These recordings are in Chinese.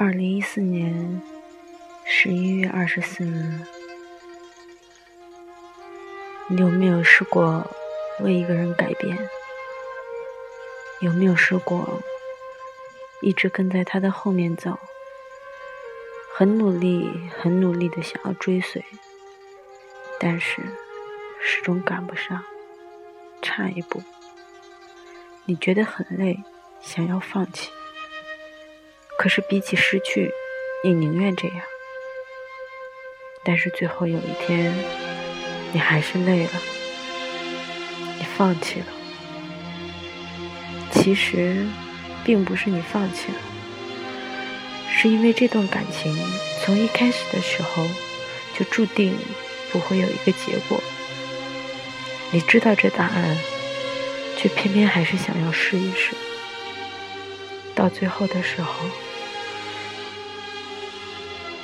二零一四年十一月二十四日，你有没有试过为一个人改变？有没有试过一直跟在他的后面走？很努力，很努力的想要追随，但是始终赶不上，差一步，你觉得很累，想要放弃。可是比起失去，你宁愿这样。但是最后有一天，你还是累了，你放弃了。其实，并不是你放弃了，是因为这段感情从一开始的时候就注定不会有一个结果。你知道这答案，却偏偏还是想要试一试。到最后的时候。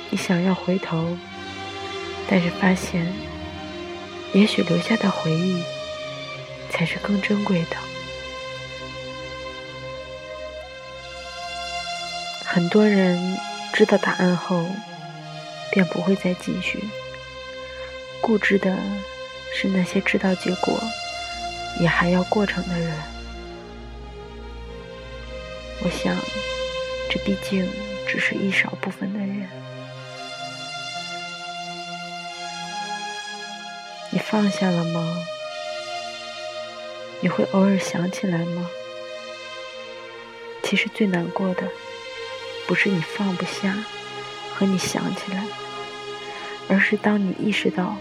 你想要回头，但是发现，也许留下的回忆才是更珍贵的。很多人知道答案后，便不会再继续。固执的是那些知道结果也还要过程的人。我想，这毕竟只是一少部分的人。放下了吗？你会偶尔想起来吗？其实最难过的，不是你放不下和你想起来，而是当你意识到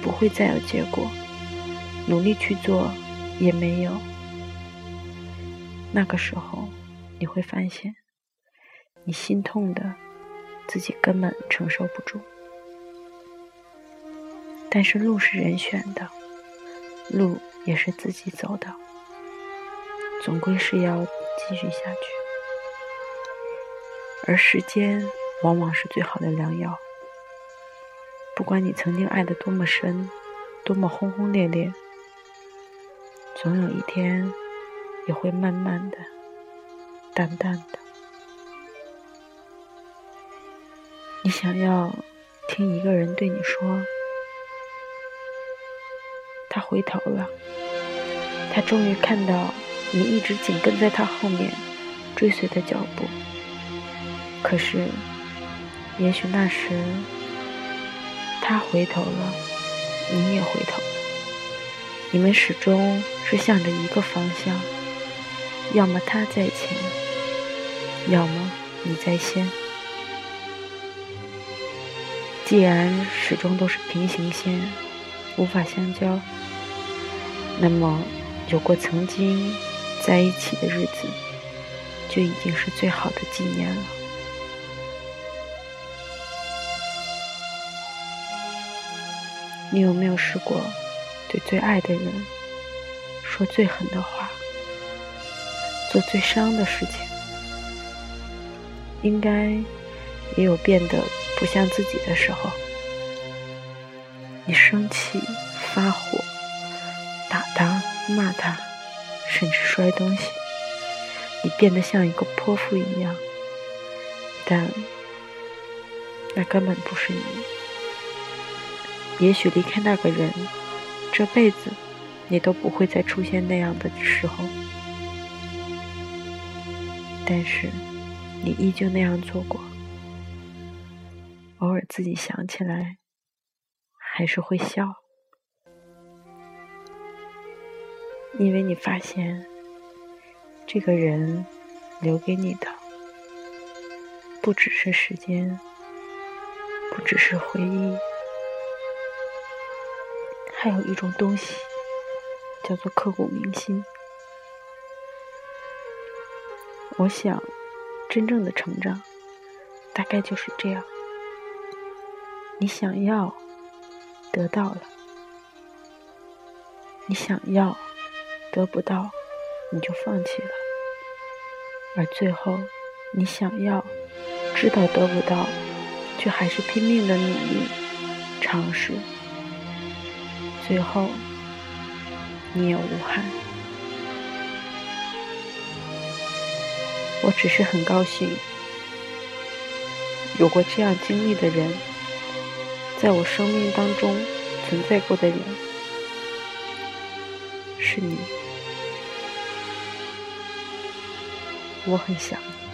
不会再有结果，努力去做也没有，那个时候你会发现，你心痛的自己根本承受不住。但是路是人选的，路也是自己走的，总归是要继续下去。而时间往往是最好的良药。不管你曾经爱的多么深，多么轰轰烈烈，总有一天也会慢慢的、淡淡的。你想要听一个人对你说。回头了，他终于看到你一直紧跟在他后面追随的脚步。可是，也许那时他回头了，你也回头了，你们始终是向着一个方向，要么他在前，要么你在先。既然始终都是平行线，无法相交。那么，有过曾经在一起的日子，就已经是最好的纪念了。你有没有试过对最爱的人说最狠的话，做最伤的事情？应该也有变得不像自己的时候。你生气、发火。骂他，甚至摔东西，你变得像一个泼妇一样，但那根本不是你。也许离开那个人，这辈子你都不会再出现那样的时候，但是你依旧那样做过，偶尔自己想起来，还是会笑。因为你发现，这个人留给你的不只是时间，不只是回忆，还有一种东西叫做刻骨铭心。我想，真正的成长大概就是这样：你想要得到了，你想要。得不到，你就放弃了；而最后，你想要知道得不到，却还是拼命的努力尝试，最后你也无憾。我只是很高兴，有过这样经历的人，在我生命当中存在过的人，是你。我很想你。